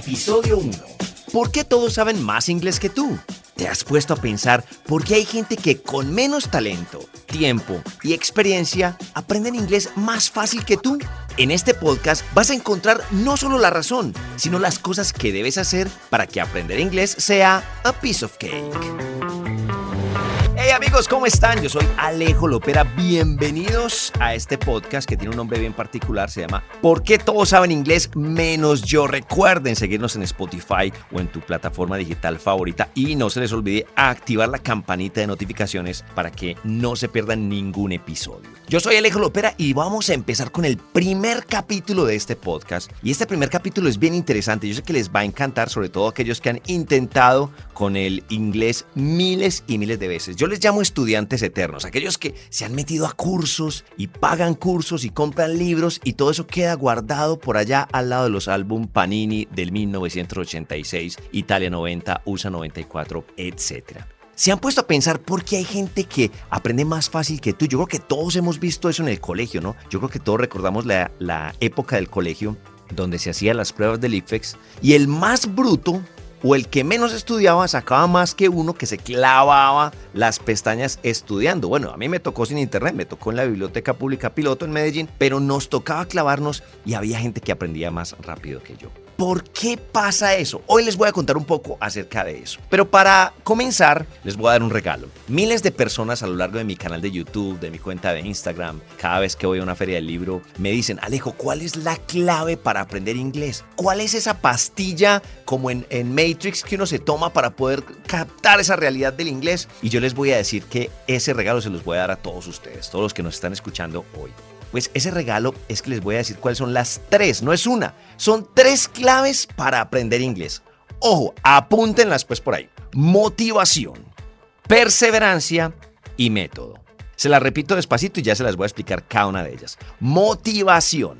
Episodio 1. ¿Por qué todos saben más inglés que tú? ¿Te has puesto a pensar por qué hay gente que con menos talento, tiempo y experiencia aprenden inglés más fácil que tú? En este podcast vas a encontrar no solo la razón, sino las cosas que debes hacer para que aprender inglés sea a piece of cake. Amigos, ¿cómo están? Yo soy Alejo Lopera. Bienvenidos a este podcast que tiene un nombre bien particular. Se llama ¿Por qué todos saben inglés menos yo? Recuerden seguirnos en Spotify o en tu plataforma digital favorita y no se les olvide activar la campanita de notificaciones para que no se pierdan ningún episodio. Yo soy Alejo Lopera y vamos a empezar con el primer capítulo de este podcast. Y este primer capítulo es bien interesante. Yo sé que les va a encantar, sobre todo aquellos que han intentado con el inglés miles y miles de veces. Yo les llamo estudiantes eternos, aquellos que se han metido a cursos y pagan cursos y compran libros y todo eso queda guardado por allá al lado de los álbum Panini del 1986, Italia 90, USA 94, etc. ¿Se han puesto a pensar por qué hay gente que aprende más fácil que tú? Yo creo que todos hemos visto eso en el colegio, ¿no? Yo creo que todos recordamos la, la época del colegio donde se hacían las pruebas del IFEX y el más bruto o el que menos estudiaba sacaba más que uno que se clavaba las pestañas estudiando. Bueno, a mí me tocó sin internet, me tocó en la Biblioteca Pública Piloto en Medellín, pero nos tocaba clavarnos y había gente que aprendía más rápido que yo. ¿Por qué pasa eso? Hoy les voy a contar un poco acerca de eso. Pero para comenzar, les voy a dar un regalo. Miles de personas a lo largo de mi canal de YouTube, de mi cuenta de Instagram, cada vez que voy a una feria del libro, me dicen, Alejo, ¿cuál es la clave para aprender inglés? ¿Cuál es esa pastilla como en, en Matrix que uno se toma para poder captar esa realidad del inglés? Y yo les voy a decir que ese regalo se los voy a dar a todos ustedes, todos los que nos están escuchando hoy. Pues ese regalo es que les voy a decir cuáles son las tres, no es una, son tres claves para aprender inglés. Ojo, apúntenlas pues por ahí. Motivación, perseverancia y método. Se las repito despacito y ya se las voy a explicar cada una de ellas. Motivación,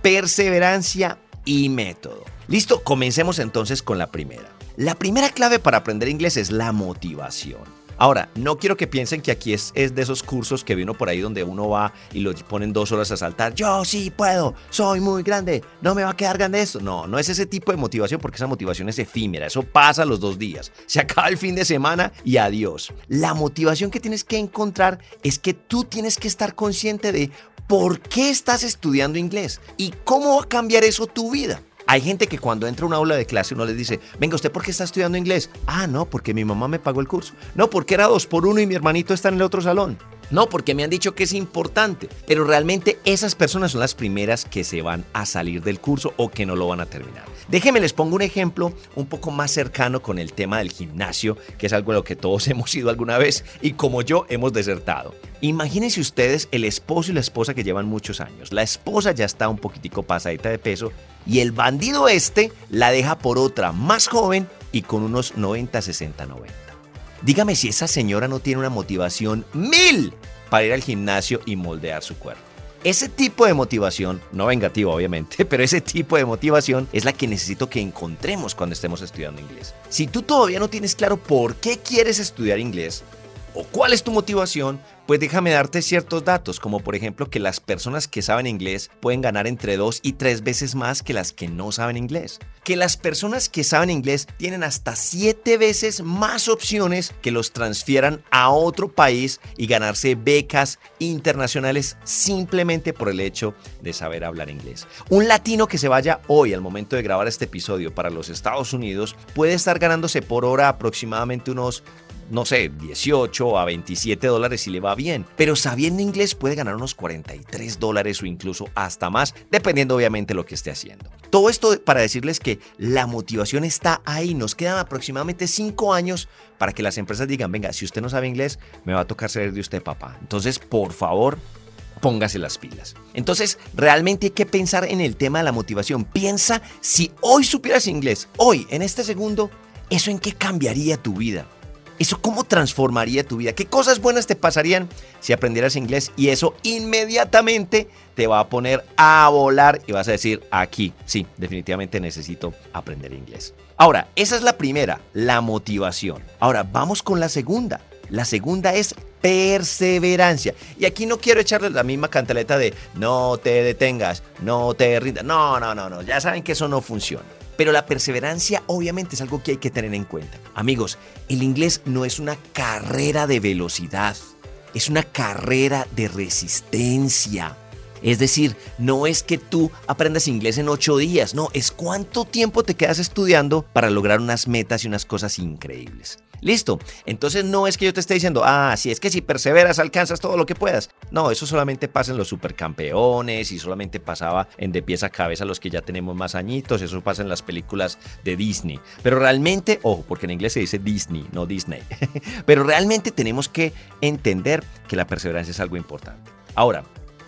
perseverancia y método. Listo, comencemos entonces con la primera. La primera clave para aprender inglés es la motivación. Ahora, no quiero que piensen que aquí es, de esos cursos que vino por ahí donde uno va y lo ponen dos horas a saltar. Yo sí puedo, soy muy grande, no me va a quedar grande esto. No, no es ese tipo de motivación porque esa motivación es efímera, eso pasa los dos días. Se acaba el fin de semana y adiós. La motivación que tienes que encontrar es que tú tienes que estar consciente de por qué estás estudiando inglés y cómo va a cambiar eso tu vida. Hay gente que cuando entra a una aula de clase uno les dice, venga, ¿usted por qué está estudiando inglés? Ah, no, porque mi mamá me pagó el curso. No, porque era dos por uno y mi hermanito está en el otro salón. No, porque me han dicho que es importante. Pero realmente esas personas son las primeras que se van a salir del curso o que no lo van a terminar. Déjenme les pongo un ejemplo un poco más cercano con el tema del gimnasio, que es algo a lo que todos hemos ido alguna vez y como yo hemos desertado. Imagínense ustedes el esposo y la esposa que llevan muchos años. La esposa ya está un poquitico pasadita de peso y el bandido este la deja por otra más joven y con unos 90, 60, 90. Dígame si esa señora no tiene una motivación mil para ir al gimnasio y moldear su cuerpo. Ese tipo de motivación, no vengativa obviamente, pero ese tipo de motivación es la que necesito que encontremos cuando estemos estudiando inglés. Si tú todavía no tienes claro por qué quieres estudiar inglés o cuál es tu motivación, pues déjame darte ciertos datos, como por ejemplo que las personas que saben inglés pueden ganar entre dos y tres veces más que las que no saben inglés. Que las personas que saben inglés tienen hasta siete veces más opciones que los transfieran a otro país y ganarse becas internacionales simplemente por el hecho de saber hablar inglés. Un latino que se vaya hoy al momento de grabar este episodio para los Estados Unidos puede estar ganándose por hora aproximadamente unos no sé, 18 a 27 dólares si le va bien, pero sabiendo inglés puede ganar unos 43 dólares o incluso hasta más, dependiendo obviamente lo que esté haciendo. Todo esto para decirles que la motivación está ahí, nos quedan aproximadamente 5 años para que las empresas digan, venga, si usted no sabe inglés, me va a tocar ser de usted papá. Entonces, por favor, póngase las pilas. Entonces, realmente hay que pensar en el tema de la motivación. Piensa si hoy supieras inglés, hoy, en este segundo, ¿eso en qué cambiaría tu vida? ¿Eso cómo transformaría tu vida? ¿Qué cosas buenas te pasarían si aprendieras inglés? Y eso inmediatamente te va a poner a volar y vas a decir, aquí, sí, definitivamente necesito aprender inglés. Ahora, esa es la primera, la motivación. Ahora, vamos con la segunda. La segunda es perseverancia. Y aquí no quiero echarle la misma cantaleta de no te detengas, no te rindas. No, no, no, no. Ya saben que eso no funciona. Pero la perseverancia obviamente es algo que hay que tener en cuenta. Amigos, el inglés no es una carrera de velocidad, es una carrera de resistencia. Es decir, no es que tú aprendas inglés en ocho días, no, es cuánto tiempo te quedas estudiando para lograr unas metas y unas cosas increíbles. Listo. Entonces no es que yo te esté diciendo, ah, si es que si perseveras alcanzas todo lo que puedas. No, eso solamente pasa en los supercampeones y solamente pasaba en de pies a cabeza los que ya tenemos más añitos. Eso pasa en las películas de Disney. Pero realmente, ojo, porque en inglés se dice Disney, no Disney. Pero realmente tenemos que entender que la perseverancia es algo importante. Ahora,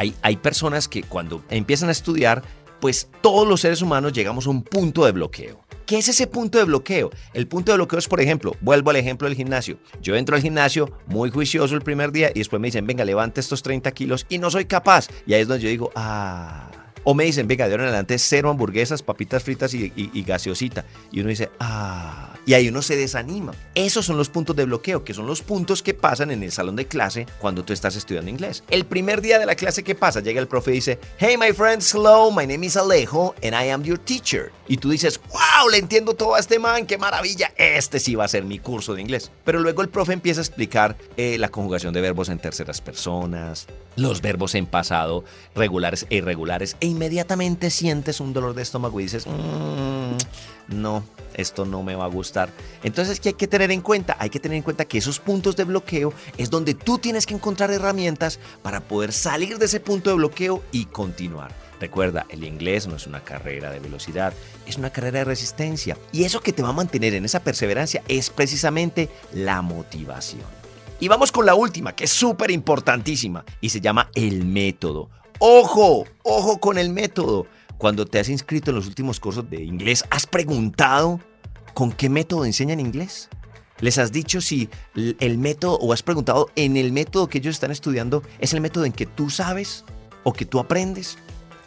hay, hay personas que cuando empiezan a estudiar, pues todos los seres humanos llegamos a un punto de bloqueo. ¿Qué es ese punto de bloqueo? El punto de bloqueo es, por ejemplo, vuelvo al ejemplo del gimnasio. Yo entro al gimnasio muy juicioso el primer día y después me dicen, venga, levante estos 30 kilos y no soy capaz. Y ahí es donde yo digo, ah. O me dicen, venga, de ahora en adelante cero hamburguesas, papitas fritas y, y gaseosita. Y uno dice, ah y ahí uno se desanima. Esos son los puntos de bloqueo, que son los puntos que pasan en el salón de clase cuando tú estás estudiando inglés. El primer día de la clase, ¿qué pasa? Llega el profe y dice, Hey my friends, hello, my name is Alejo and I am your teacher. Y tú dices, wow, le entiendo todo a este man, qué maravilla, este sí va a ser mi curso de inglés. Pero luego el profe empieza a explicar eh, la conjugación de verbos en terceras personas, los verbos en pasado, regulares e irregulares, e inmediatamente sientes un dolor de estómago y dices, mmm, no, esto no me va a gustar. Entonces, ¿qué hay que tener en cuenta? Hay que tener en cuenta que esos puntos de bloqueo es donde tú tienes que encontrar herramientas para poder salir de ese punto de bloqueo y continuar. Recuerda, el inglés no es una carrera de velocidad, es una carrera de resistencia. Y eso que te va a mantener en esa perseverancia es precisamente la motivación. Y vamos con la última, que es súper importantísima, y se llama el método. Ojo, ojo con el método. Cuando te has inscrito en los últimos cursos de inglés, ¿has preguntado con qué método enseñan inglés? ¿Les has dicho si el método o has preguntado en el método que ellos están estudiando es el método en que tú sabes o que tú aprendes?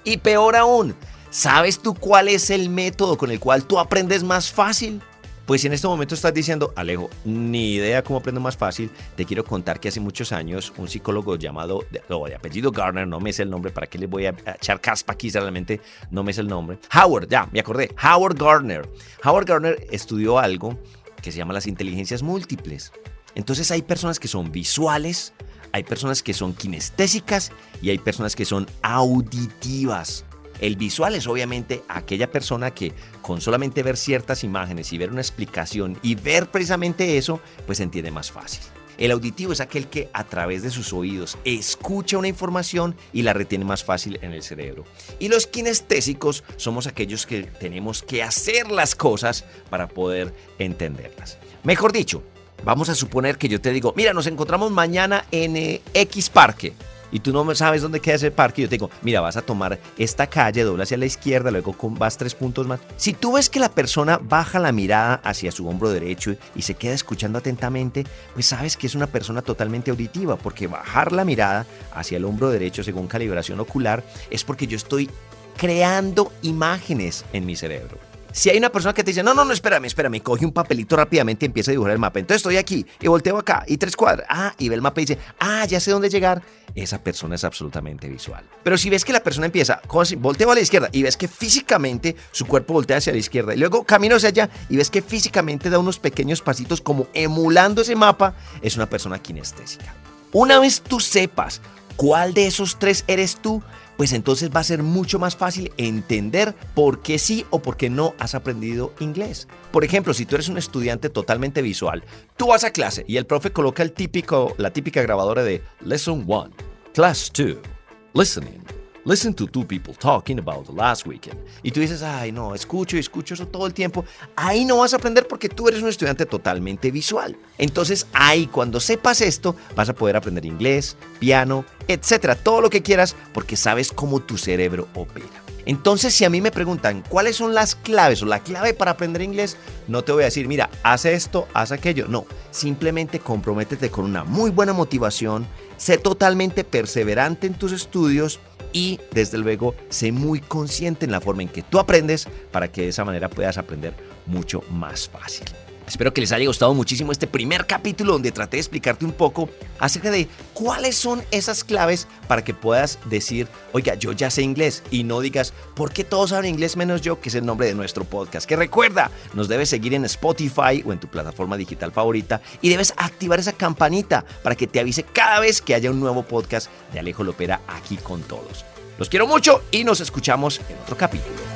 Y peor aún, ¿sabes tú cuál es el método con el cual tú aprendes más fácil? Pues en este momento estás diciendo, Alejo, ni idea cómo aprendo más fácil, te quiero contar que hace muchos años un psicólogo llamado, o de apellido Garner, no me es el nombre, ¿para qué le voy a echar caspa aquí? Realmente no me es el nombre. Howard, ya, me acordé. Howard Garner. Howard Garner estudió algo que se llama las inteligencias múltiples. Entonces hay personas que son visuales, hay personas que son kinestésicas y hay personas que son auditivas. El visual es obviamente aquella persona que con solamente ver ciertas imágenes y ver una explicación y ver precisamente eso, pues entiende más fácil. El auditivo es aquel que a través de sus oídos escucha una información y la retiene más fácil en el cerebro. Y los kinestésicos somos aquellos que tenemos que hacer las cosas para poder entenderlas. Mejor dicho, vamos a suponer que yo te digo, mira, nos encontramos mañana en eh, X parque y tú no sabes dónde queda ese parque, yo te digo, mira, vas a tomar esta calle, dobla hacia la izquierda, luego vas tres puntos más. Si tú ves que la persona baja la mirada hacia su hombro derecho y se queda escuchando atentamente, pues sabes que es una persona totalmente auditiva, porque bajar la mirada hacia el hombro derecho según calibración ocular es porque yo estoy creando imágenes en mi cerebro. Si hay una persona que te dice, no, no, no, espérame, espérame, coge un papelito rápidamente y empieza a dibujar el mapa. Entonces estoy aquí y volteo acá y tres cuadras. Ah, y ve el mapa y dice, ah, ya sé dónde llegar. Esa persona es absolutamente visual. Pero si ves que la persona empieza, volteo a la izquierda y ves que físicamente su cuerpo voltea hacia la izquierda y luego camino hacia allá y ves que físicamente da unos pequeños pasitos como emulando ese mapa, es una persona kinestésica. Una vez tú sepas cuál de esos tres eres tú, pues entonces va a ser mucho más fácil entender por qué sí o por qué no has aprendido inglés. Por ejemplo, si tú eres un estudiante totalmente visual, tú vas a clase y el profe coloca el típico, la típica grabadora de Lesson 1, Class 2, Listening, Listen to two people talking about the last weekend. Y tú dices, ay, no, escucho y escucho eso todo el tiempo. Ahí no vas a aprender porque tú eres un estudiante totalmente visual. Entonces, ahí, cuando sepas esto, vas a poder aprender inglés, piano, etcétera, todo lo que quieras, porque sabes cómo tu cerebro opera. Entonces, si a mí me preguntan cuáles son las claves o la clave para aprender inglés, no te voy a decir, mira, haz esto, haz aquello. No, simplemente comprométete con una muy buena motivación, sé totalmente perseverante en tus estudios y desde luego sé muy consciente en la forma en que tú aprendes para que de esa manera puedas aprender mucho más fácil. Espero que les haya gustado muchísimo este primer capítulo donde traté de explicarte un poco acerca de cuáles son esas claves para que puedas decir, oiga, yo ya sé inglés y no digas, ¿por qué todos saben inglés menos yo? Que es el nombre de nuestro podcast. Que recuerda, nos debes seguir en Spotify o en tu plataforma digital favorita y debes activar esa campanita para que te avise cada vez que haya un nuevo podcast de Alejo Lopera aquí con todos. Los quiero mucho y nos escuchamos en otro capítulo.